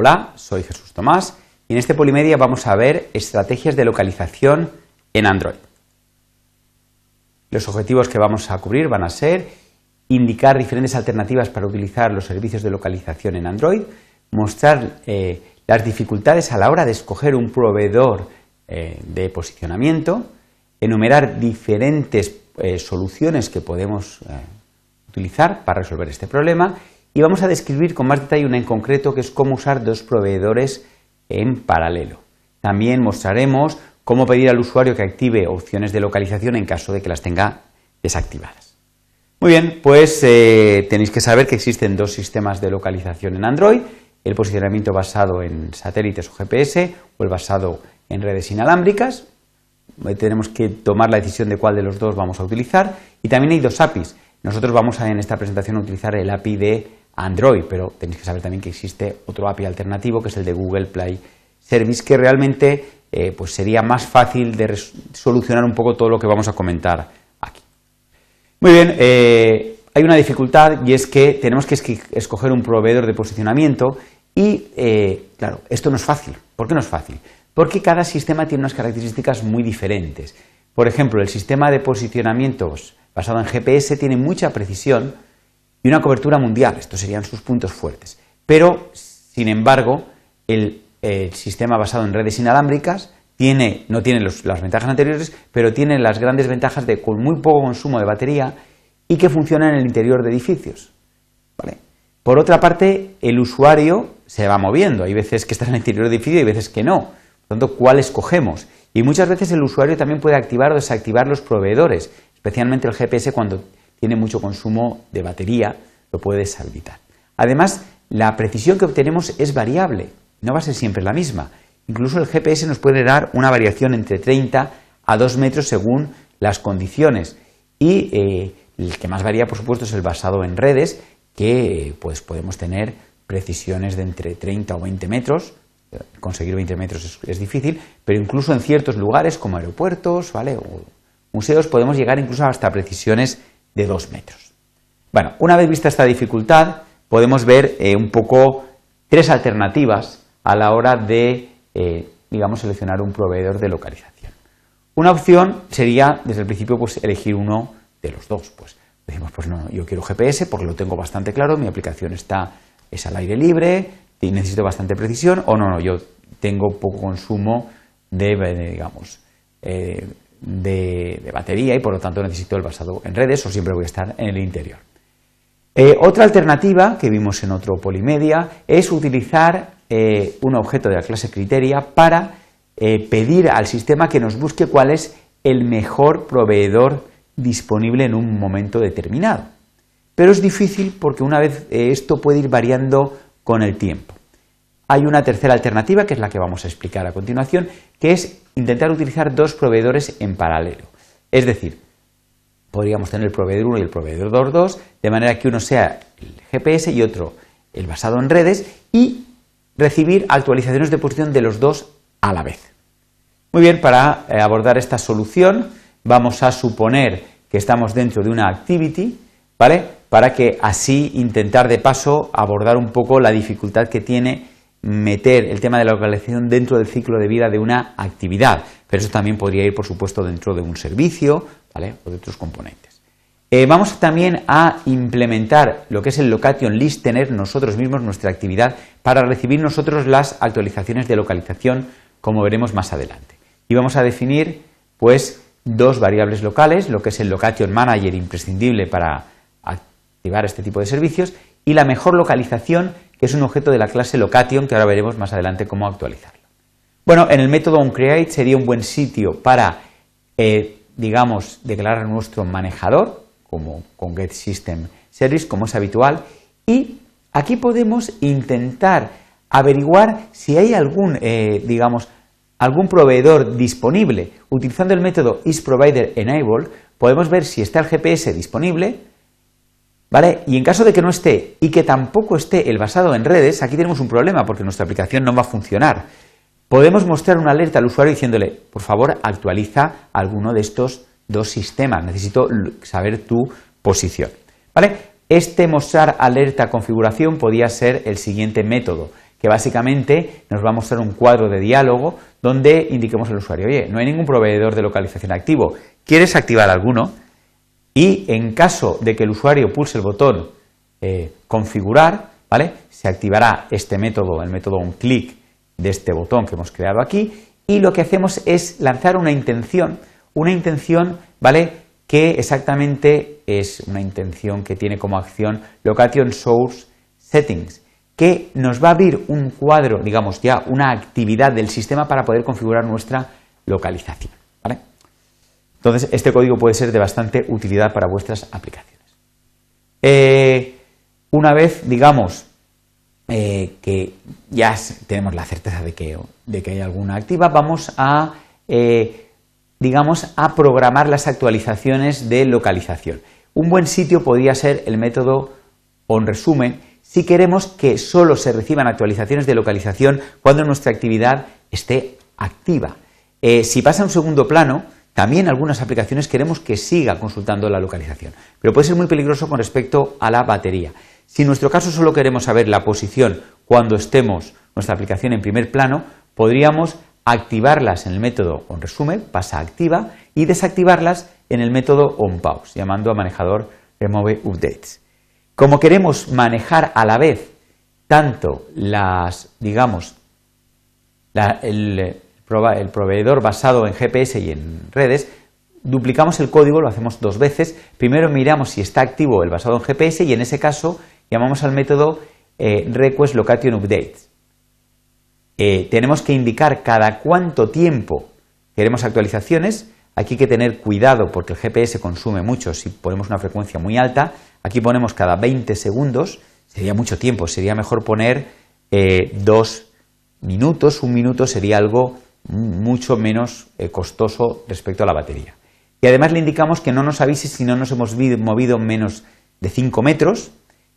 Hola, soy Jesús Tomás y en este Polimedia vamos a ver estrategias de localización en Android. Los objetivos que vamos a cubrir van a ser indicar diferentes alternativas para utilizar los servicios de localización en Android, mostrar eh, las dificultades a la hora de escoger un proveedor eh, de posicionamiento, enumerar diferentes eh, soluciones que podemos utilizar para resolver este problema y vamos a describir con más detalle una en concreto que es cómo usar dos proveedores en paralelo. También mostraremos cómo pedir al usuario que active opciones de localización en caso de que las tenga desactivadas. Muy bien, pues eh, tenéis que saber que existen dos sistemas de localización en Android, el posicionamiento basado en satélites o GPS o el basado en redes inalámbricas. Tenemos que tomar la decisión de cuál de los dos vamos a utilizar y también hay dos APIs. Nosotros vamos a, en esta presentación a utilizar el API de Android, pero tenéis que saber también que existe otro API alternativo que es el de Google Play Service, que realmente eh, pues sería más fácil de solucionar un poco todo lo que vamos a comentar aquí. Muy bien, eh, hay una dificultad y es que tenemos que escoger un proveedor de posicionamiento y, eh, claro, esto no es fácil. ¿Por qué no es fácil? Porque cada sistema tiene unas características muy diferentes. Por ejemplo, el sistema de posicionamientos basado en GPS tiene mucha precisión, y una cobertura mundial. Estos serían sus puntos fuertes. Pero, sin embargo, el, sistema basado en redes inalámbricas tiene, no tiene las ventajas anteriores, pero tiene las grandes ventajas de con muy poco consumo de batería y que funciona en el interior de edificios. Por otra parte, el usuario se va moviendo. Hay veces que está en el interior de edificio y veces que no. Por lo tanto, ¿cuál escogemos? Y muchas veces el usuario también puede activar o desactivar los proveedores, especialmente el GPS cuando tiene mucho consumo de batería, lo puedes deshabilitar. Además, la precisión que obtenemos es variable, no va a ser siempre la misma. Incluso el GPS nos puede dar una variación entre 30 a 2 metros según las condiciones. Y eh, el que más varía, por supuesto, es el basado en redes, que pues, podemos tener precisiones de entre 30 o 20 metros. Conseguir 20 metros es, difícil, pero incluso en ciertos lugares como aeropuertos ¿vale? o museos podemos llegar incluso hasta precisiones de 2 metros. Bueno, una vez vista esta dificultad, podemos ver eh, un poco tres alternativas a la hora de, eh, digamos, seleccionar un proveedor de localización. Una opción sería, desde el principio, pues elegir uno de los dos. Pues decimos, pues no, yo quiero GPS porque lo tengo bastante claro, mi aplicación está es al aire libre y necesito bastante precisión, o no, no, yo tengo poco consumo de, digamos, eh, de, batería y por lo tanto necesito el basado en redes o siempre voy a estar en el interior. Eh, otra alternativa que vimos en otro Polimedia es utilizar eh, un objeto de la clase Criteria para eh, pedir al sistema que nos busque cuál es el mejor proveedor disponible en un momento determinado. Pero es difícil porque una vez esto puede ir variando con el tiempo. Hay una tercera alternativa, que es la que vamos a explicar a continuación, que es intentar utilizar dos proveedores en paralelo. Es decir, podríamos tener el proveedor 1 y el proveedor 2, de manera que uno sea el GPS y otro el basado en redes, y recibir actualizaciones de posición de los dos a la vez. Muy bien, para eh, abordar esta solución vamos a suponer que estamos dentro de una activity, ¿vale? Para que así intentar de paso abordar un poco la dificultad que tiene meter el tema de la localización dentro del ciclo de vida de una actividad, pero eso también podría ir, por supuesto, dentro de un servicio ¿vale? o de otros componentes. Eh, vamos también a implementar lo que es el location list, tener nosotros mismos nuestra actividad para recibir nosotros las actualizaciones de localización, como veremos más adelante. Y vamos a definir, pues, dos variables locales, lo que es el location manager imprescindible para activar este tipo de servicios y la mejor localización que es un objeto de la clase location, que ahora veremos más adelante cómo actualizarlo. Bueno, en el método onCreate sería un buen sitio para, eh, digamos, declarar nuestro manejador, como con getSystemService, como es habitual, y aquí podemos intentar averiguar si hay algún, eh, digamos, algún proveedor disponible. Utilizando el método isProviderEnable, podemos ver si está el GPS disponible, ¿Vale? Y en caso de que no esté y que tampoco esté el basado en redes, aquí tenemos un problema porque nuestra aplicación no va a funcionar. Podemos mostrar una alerta al usuario diciéndole, por favor, actualiza alguno de estos dos sistemas. Necesito saber tu posición. ¿Vale? Este mostrar alerta configuración podría ser el siguiente método, que básicamente nos va a mostrar un cuadro de diálogo donde indiquemos al usuario, oye, no hay ningún proveedor de localización activo, ¿quieres activar alguno? Y en caso de que el usuario pulse el botón eh, configurar, ¿vale? Se activará este método, el método un clic de este botón que hemos creado aquí y lo que hacemos es lanzar una intención, una intención, ¿vale? Que exactamente es una intención que tiene como acción Location Source Settings, que nos va a abrir un cuadro, digamos ya, una actividad del sistema para poder configurar nuestra localización. Entonces, este código puede ser de bastante utilidad para vuestras aplicaciones. Eh, una vez, digamos, eh, que ya tenemos la certeza de que, de que hay alguna activa, vamos a, eh, digamos, a programar las actualizaciones de localización. Un buen sitio podría ser el método onResume si queremos que solo se reciban actualizaciones de localización cuando nuestra actividad esté activa. Si pasa a un segundo plano, también algunas aplicaciones queremos que siga consultando la localización, pero puede ser muy peligroso con respecto a la batería. Si en nuestro caso solo queremos saber la posición cuando estemos nuestra aplicación en primer plano, podríamos activarlas en el método onResume, pasa activa, y desactivarlas en el método onPause, llamando a manejador remove updates. Como queremos manejar a la vez tanto las, digamos, el, el proveedor basado en GPS y en redes, duplicamos el código, lo hacemos dos veces. Primero miramos si está activo el basado en GPS y en ese caso llamamos al método eh, request location updates. Eh, tenemos que indicar cada cuánto tiempo queremos actualizaciones. Aquí hay que tener cuidado porque el GPS consume mucho si ponemos una frecuencia muy alta. Aquí ponemos cada 20 segundos, sería mucho tiempo, sería mejor poner eh, dos minutos, un minuto sería algo mucho menos costoso respecto a la batería. Y además le indicamos que no nos avise si no nos hemos movido menos de 5 metros,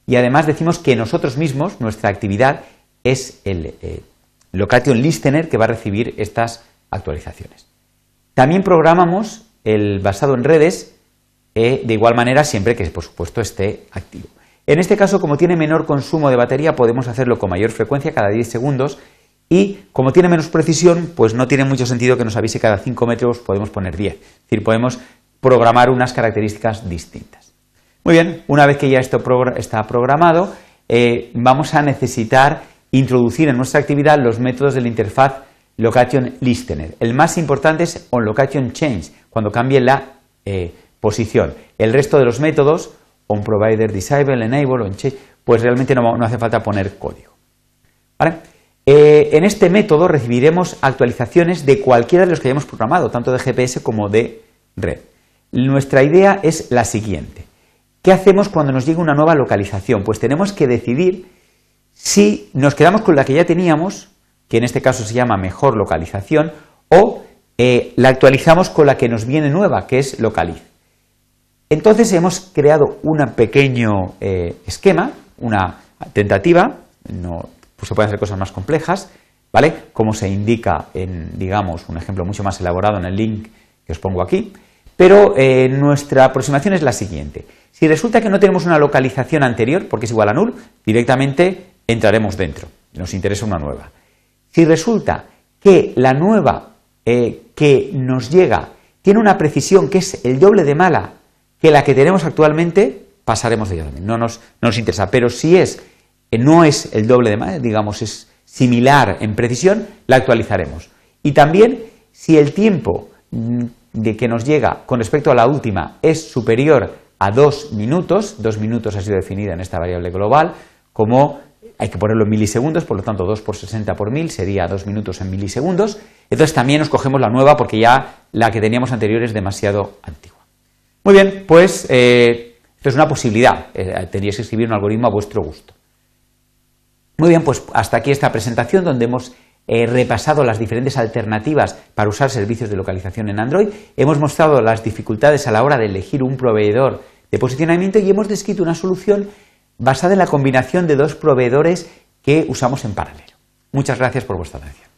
y además decimos que nosotros mismos, nuestra actividad, es el eh, location listener que va a recibir estas actualizaciones. También programamos el basado en redes eh, de igual manera siempre que por supuesto esté activo. En este caso, como tiene menor consumo de batería, podemos hacerlo con mayor frecuencia, cada 10 segundos, y como tiene menos precisión, pues no tiene mucho sentido que nos avise cada 5 metros, podemos poner 10. Es decir, podemos programar unas características distintas. Muy bien, una vez que ya esto está programado, eh, vamos a necesitar introducir en nuestra actividad los métodos de la interfaz location listener. El más importante es onLocationChange, cuando cambie la eh, posición. El resto de los métodos, onProvider disable, enable, onChange, pues realmente no, hace falta poner código. Eh, en este método recibiremos actualizaciones de cualquiera de los que hayamos programado, tanto de GPS como de red. Nuestra idea es la siguiente. ¿Qué hacemos cuando nos llega una nueva localización? Pues tenemos que decidir si nos quedamos con la que ya teníamos, que en este caso se llama mejor localización, o eh, la actualizamos con la que nos viene nueva, que es localiz. Entonces hemos creado un pequeño eh, esquema, una tentativa, no, pues se pueden hacer cosas más complejas, ¿vale? Como se indica en, digamos, un ejemplo mucho más elaborado en el link que os pongo aquí. Pero eh, nuestra aproximación es la siguiente. Si resulta que no tenemos una localización anterior, porque es igual a null, directamente entraremos dentro. Nos interesa una nueva. Si resulta que la nueva eh, que nos llega tiene una precisión que es el doble de mala que la que tenemos actualmente, pasaremos de ella también. No nos, no nos interesa. Pero si es, no es el doble de mala, digamos, es similar en precisión, la actualizaremos. Y también, si el tiempo mm, de que nos llega con respecto a la última es superior a dos minutos, dos minutos ha sido definida en esta variable global, como hay que ponerlo en milisegundos, por lo tanto 2 por 60 por 1000 sería dos minutos en milisegundos. Entonces también nos cogemos la nueva porque ya la que teníamos anterior es demasiado antigua. Muy bien, pues eh, esto es una posibilidad. Eh, tendríais que escribir un algoritmo a vuestro gusto. Muy bien, pues hasta aquí esta presentación donde hemos He repasado las diferentes alternativas para usar servicios de localización en Android, hemos mostrado las dificultades a la hora de elegir un proveedor de posicionamiento y hemos descrito una solución basada en la combinación de dos proveedores que usamos en paralelo. Muchas gracias por vuestra atención.